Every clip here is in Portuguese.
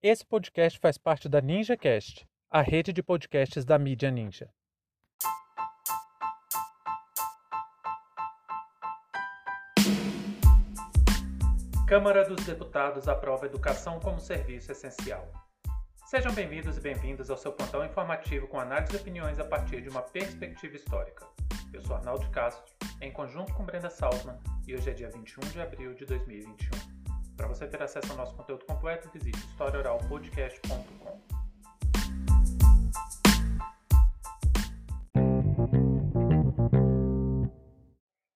Esse podcast faz parte da NinjaCast, a rede de podcasts da mídia Ninja. Câmara dos Deputados aprova educação como serviço essencial. Sejam bem-vindos e bem-vindas ao seu plantão informativo com análise e opiniões a partir de uma perspectiva histórica. Eu sou Arnaldo Castro, em conjunto com Brenda Salzman, e hoje é dia 21 de abril de 2021. Para você ter acesso ao nosso conteúdo completo, visite historiaoralpodcast.com.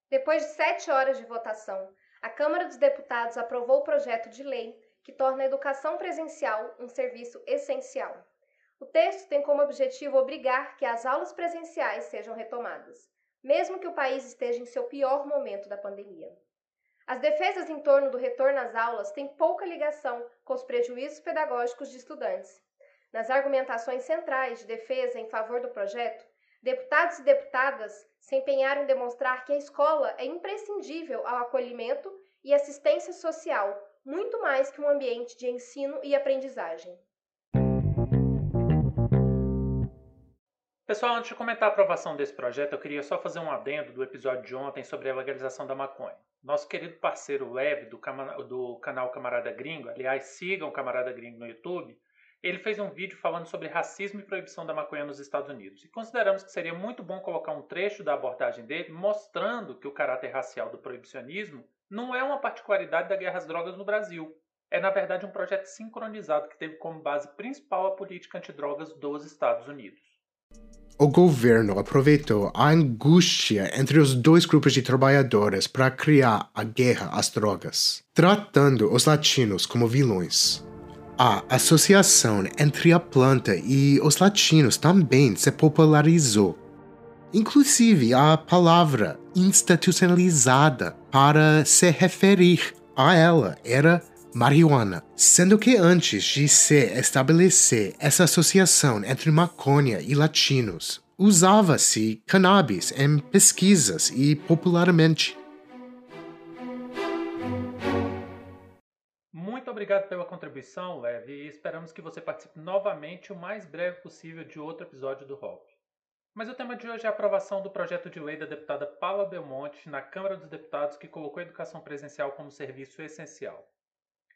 Depois de sete horas de votação, a Câmara dos Deputados aprovou o projeto de lei que torna a educação presencial um serviço essencial. O texto tem como objetivo obrigar que as aulas presenciais sejam retomadas, mesmo que o país esteja em seu pior momento da pandemia. As defesas em torno do retorno às aulas têm pouca ligação com os prejuízos pedagógicos de estudantes. Nas argumentações centrais de defesa em favor do projeto, deputados e deputadas se empenharam em demonstrar que a escola é imprescindível ao acolhimento e assistência social, muito mais que um ambiente de ensino e aprendizagem. Pessoal, antes de comentar a aprovação desse projeto, eu queria só fazer um adendo do episódio de ontem sobre a legalização da maconha. Nosso querido parceiro Leve, do, do canal Camarada Gringo, aliás, sigam o Camarada Gringo no YouTube, ele fez um vídeo falando sobre racismo e proibição da maconha nos Estados Unidos. E consideramos que seria muito bom colocar um trecho da abordagem dele mostrando que o caráter racial do proibicionismo não é uma particularidade da guerra às drogas no Brasil. É, na verdade, um projeto sincronizado que teve como base principal a política antidrogas dos Estados Unidos o governo aproveitou a angústia entre os dois grupos de trabalhadores para criar a guerra às drogas, tratando os latinos como vilões. A associação entre a planta e os latinos também se popularizou. Inclusive, a palavra institucionalizada para se referir a ela era marihuana, sendo que antes de se estabelecer essa associação entre maconha e latinos, usava-se cannabis em pesquisas e popularmente. Muito obrigado pela contribuição, Lev, e esperamos que você participe novamente o mais breve possível de outro episódio do HOP. Mas o tema de hoje é a aprovação do projeto de lei da deputada Paula Belmonte na Câmara dos Deputados que colocou a educação presencial como serviço essencial.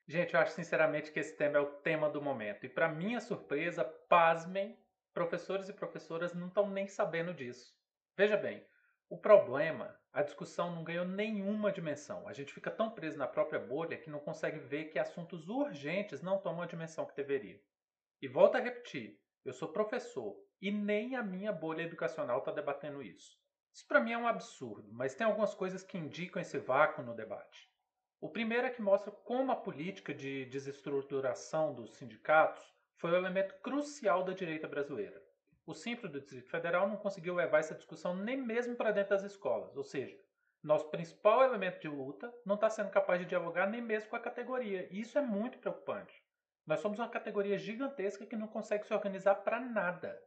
Gente, eu acho sinceramente que esse tema é o tema do momento. E para minha surpresa, pasmem, professores e professoras não estão nem sabendo disso. Veja bem, o problema, a discussão não ganhou nenhuma dimensão. A gente fica tão preso na própria bolha que não consegue ver que assuntos urgentes não tomam a dimensão que deveria. E volto a repetir, eu sou professor e nem a minha bolha educacional está debatendo isso. Isso para mim é um absurdo, mas tem algumas coisas que indicam esse vácuo no debate. O primeiro é que mostra como a política de desestruturação dos sindicatos foi o elemento crucial da direita brasileira. O Simples do Distrito Federal não conseguiu levar essa discussão nem mesmo para dentro das escolas, ou seja, nosso principal elemento de luta não está sendo capaz de dialogar nem mesmo com a categoria, e isso é muito preocupante. Nós somos uma categoria gigantesca que não consegue se organizar para nada.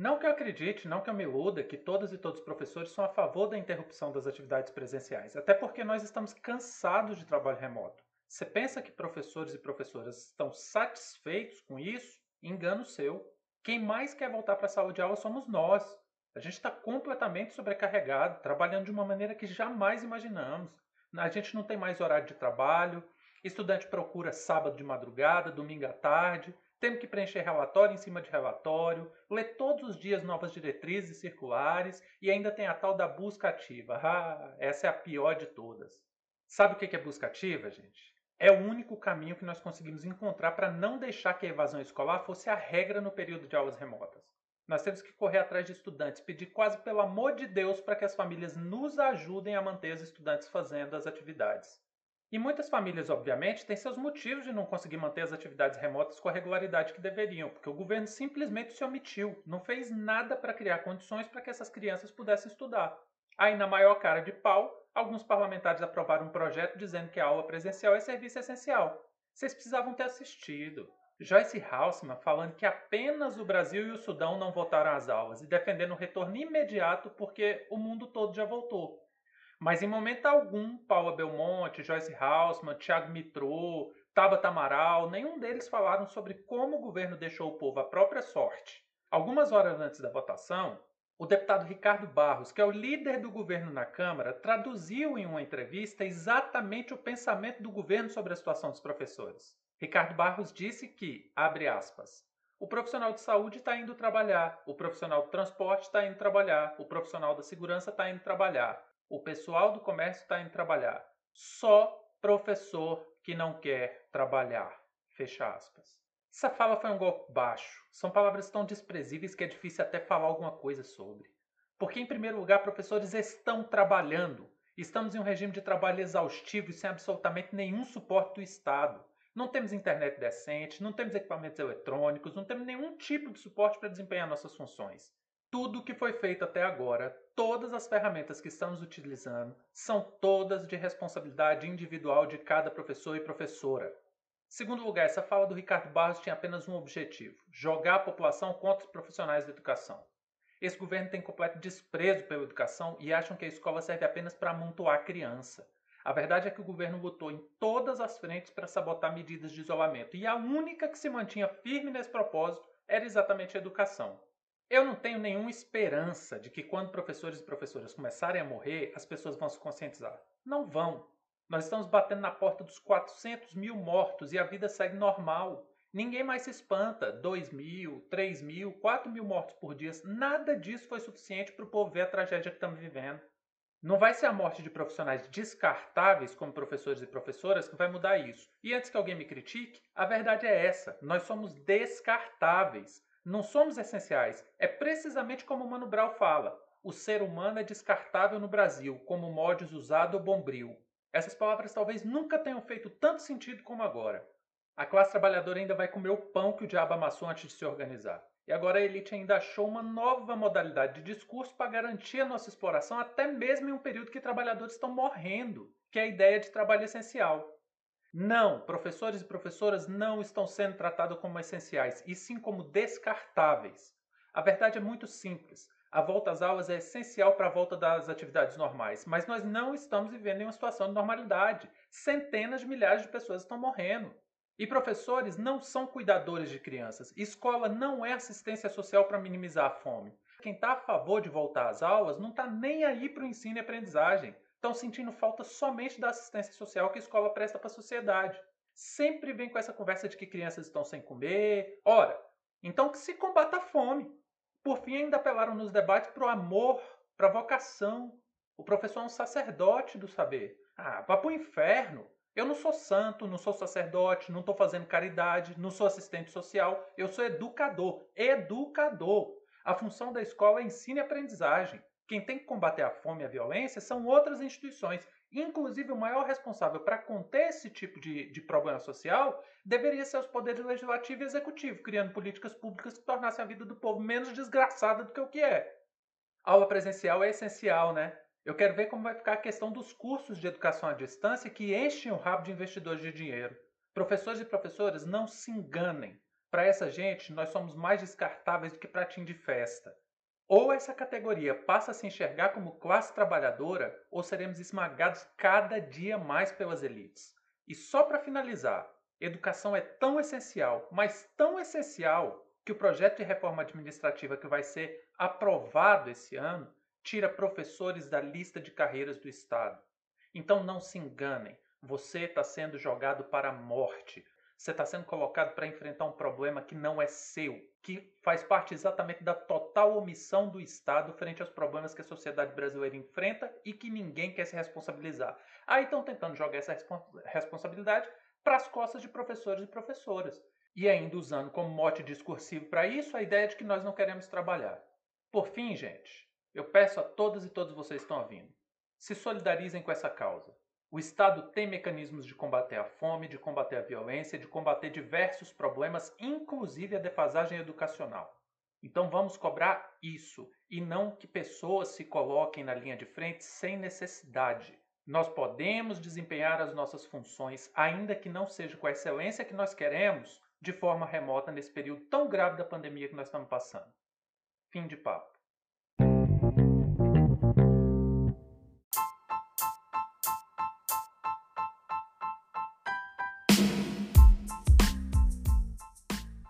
Não que eu acredite, não que eu me iluda que todas e todos os professores são a favor da interrupção das atividades presenciais, até porque nós estamos cansados de trabalho remoto. Você pensa que professores e professoras estão satisfeitos com isso? Engano seu. Quem mais quer voltar para a sala de aula somos nós. A gente está completamente sobrecarregado, trabalhando de uma maneira que jamais imaginamos. A gente não tem mais horário de trabalho, estudante procura sábado de madrugada, domingo à tarde, temos que preencher relatório em cima de relatório, ler todos os dias novas diretrizes circulares e ainda tem a tal da busca ativa. Ah, essa é a pior de todas. Sabe o que é busca ativa, gente? É o único caminho que nós conseguimos encontrar para não deixar que a evasão escolar fosse a regra no período de aulas remotas. Nós temos que correr atrás de estudantes, pedir quase pelo amor de Deus para que as famílias nos ajudem a manter os estudantes fazendo as atividades. E muitas famílias, obviamente, têm seus motivos de não conseguir manter as atividades remotas com a regularidade que deveriam, porque o governo simplesmente se omitiu, não fez nada para criar condições para que essas crianças pudessem estudar. Aí, na maior cara de pau, alguns parlamentares aprovaram um projeto dizendo que a aula presencial é serviço essencial. Vocês precisavam ter assistido. Joyce Hausman falando que apenas o Brasil e o Sudão não voltaram às aulas e defendendo o retorno imediato porque o mundo todo já voltou. Mas em momento algum, Paula Belmonte, Joyce Hausman, Thiago Mitrô, Tabata Amaral, nenhum deles falaram sobre como o governo deixou o povo à própria sorte. Algumas horas antes da votação, o deputado Ricardo Barros, que é o líder do governo na Câmara, traduziu em uma entrevista exatamente o pensamento do governo sobre a situação dos professores. Ricardo Barros disse que, abre aspas, o profissional de saúde está indo trabalhar, o profissional do transporte está indo trabalhar, o profissional da segurança está indo trabalhar, o pessoal do comércio está indo trabalhar. Só professor que não quer trabalhar. Fecha aspas. Essa fala foi um golpe baixo. São palavras tão desprezíveis que é difícil até falar alguma coisa sobre. Porque, em primeiro lugar, professores estão trabalhando. Estamos em um regime de trabalho exaustivo e sem absolutamente nenhum suporte do Estado. Não temos internet decente, não temos equipamentos eletrônicos, não temos nenhum tipo de suporte para desempenhar nossas funções. Tudo o que foi feito até agora, todas as ferramentas que estamos utilizando, são todas de responsabilidade individual de cada professor e professora. Segundo lugar, essa fala do Ricardo Barros tinha apenas um objetivo: jogar a população contra os profissionais da educação. Esse governo tem completo desprezo pela educação e acham que a escola serve apenas para amontoar criança. A verdade é que o governo lutou em todas as frentes para sabotar medidas de isolamento e a única que se mantinha firme nesse propósito era exatamente a educação. Eu não tenho nenhuma esperança de que quando professores e professoras começarem a morrer, as pessoas vão se conscientizar. Não vão. Nós estamos batendo na porta dos 400 mil mortos e a vida segue normal. Ninguém mais se espanta. 2 mil, 3 mil, 4 mil mortos por dia. Nada disso foi suficiente para o povo ver a tragédia que estamos vivendo. Não vai ser a morte de profissionais descartáveis, como professores e professoras, que vai mudar isso. E antes que alguém me critique, a verdade é essa: nós somos descartáveis. Não somos essenciais. É precisamente como Mano Brown fala: o ser humano é descartável no Brasil, como mods usado ou bombril. Essas palavras talvez nunca tenham feito tanto sentido como agora. A classe trabalhadora ainda vai comer o pão que o diabo amassou antes de se organizar. E agora a elite ainda achou uma nova modalidade de discurso para garantir a nossa exploração, até mesmo em um período que trabalhadores estão morrendo, que é a ideia de trabalho essencial. Não, professores e professoras não estão sendo tratados como essenciais, e sim como descartáveis. A verdade é muito simples a volta às aulas é essencial para a volta das atividades normais, mas nós não estamos vivendo em uma situação de normalidade. Centenas de milhares de pessoas estão morrendo. E professores não são cuidadores de crianças. Escola não é assistência social para minimizar a fome. Quem está a favor de voltar às aulas não está nem aí para o ensino e aprendizagem. Estão sentindo falta somente da assistência social que a escola presta para a sociedade. Sempre vem com essa conversa de que crianças estão sem comer. Ora, então que se combata a fome. Por fim, ainda apelaram nos debates para o amor, para a vocação. O professor é um sacerdote do saber. Ah, vá para o inferno. Eu não sou santo, não sou sacerdote, não estou fazendo caridade, não sou assistente social, eu sou educador. Educador. A função da escola é ensino e aprendizagem. Quem tem que combater a fome e a violência são outras instituições. Inclusive, o maior responsável para conter esse tipo de, de problema social deveria ser os poderes legislativo e executivo, criando políticas públicas que tornassem a vida do povo menos desgraçada do que o que é. A aula presencial é essencial, né? Eu quero ver como vai ficar a questão dos cursos de educação à distância que enchem o rabo de investidores de dinheiro. Professores e professoras, não se enganem. Para essa gente, nós somos mais descartáveis do que pratinho de festa. Ou essa categoria passa a se enxergar como classe trabalhadora, ou seremos esmagados cada dia mais pelas elites. E só para finalizar, educação é tão essencial, mas tão essencial, que o projeto de reforma administrativa que vai ser aprovado esse ano tira professores da lista de carreiras do Estado. Então não se enganem, você está sendo jogado para a morte. Você está sendo colocado para enfrentar um problema que não é seu, que faz parte exatamente da total omissão do Estado frente aos problemas que a sociedade brasileira enfrenta e que ninguém quer se responsabilizar. Aí estão tentando jogar essa responsabilidade para as costas de professores e professoras. E ainda usando como mote discursivo para isso a ideia de que nós não queremos trabalhar. Por fim, gente, eu peço a todas e todos vocês que estão ouvindo, se solidarizem com essa causa. O Estado tem mecanismos de combater a fome, de combater a violência, de combater diversos problemas, inclusive a defasagem educacional. Então vamos cobrar isso e não que pessoas se coloquem na linha de frente sem necessidade. Nós podemos desempenhar as nossas funções, ainda que não seja com a excelência que nós queremos, de forma remota nesse período tão grave da pandemia que nós estamos passando. Fim de papo.